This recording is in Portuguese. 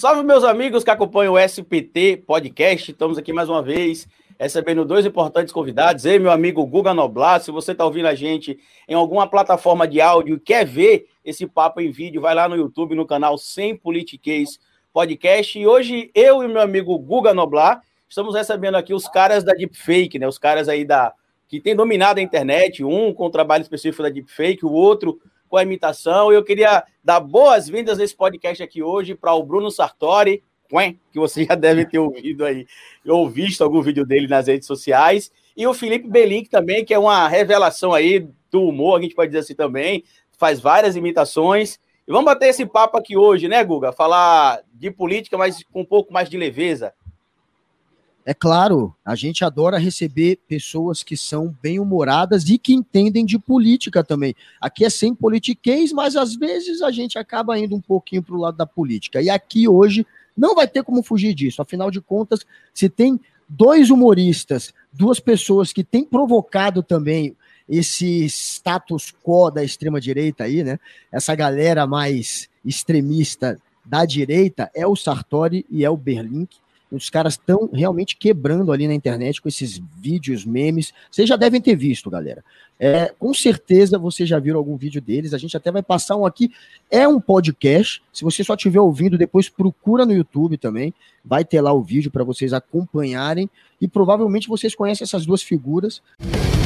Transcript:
Salve, meus amigos que acompanham o SPT Podcast. Estamos aqui mais uma vez recebendo dois importantes convidados. Ei, meu amigo Guga Noblar, se você está ouvindo a gente em alguma plataforma de áudio e quer ver esse papo em vídeo, vai lá no YouTube, no canal Sem Politiquês Podcast. E hoje eu e meu amigo Guga Noblar estamos recebendo aqui os caras da Deepfake, né? Os caras aí da que tem dominado a internet, um com o trabalho específico da Deepfake, o outro com a imitação. Eu queria dar boas-vindas nesse podcast aqui hoje para o Bruno Sartori, que você já deve ter ouvido aí, ou visto algum vídeo dele nas redes sociais, e o Felipe Belink também, que é uma revelação aí do humor, a gente pode dizer assim também, faz várias imitações. E vamos bater esse papo aqui hoje, né, Guga? Falar de política, mas com um pouco mais de leveza. É claro, a gente adora receber pessoas que são bem-humoradas e que entendem de política também. Aqui é sem politiquês, mas às vezes a gente acaba indo um pouquinho para o lado da política. E aqui hoje não vai ter como fugir disso. Afinal de contas, se tem dois humoristas, duas pessoas que têm provocado também esse status quo da extrema-direita aí, né? Essa galera mais extremista da direita é o Sartori e é o Berlink. Os caras estão realmente quebrando ali na internet com esses vídeos, memes. Vocês já devem ter visto, galera. É, com certeza vocês já viram algum vídeo deles. A gente até vai passar um aqui. É um podcast. Se você só estiver ouvindo, depois procura no YouTube também. Vai ter lá o vídeo para vocês acompanharem. E provavelmente vocês conhecem essas duas figuras. Música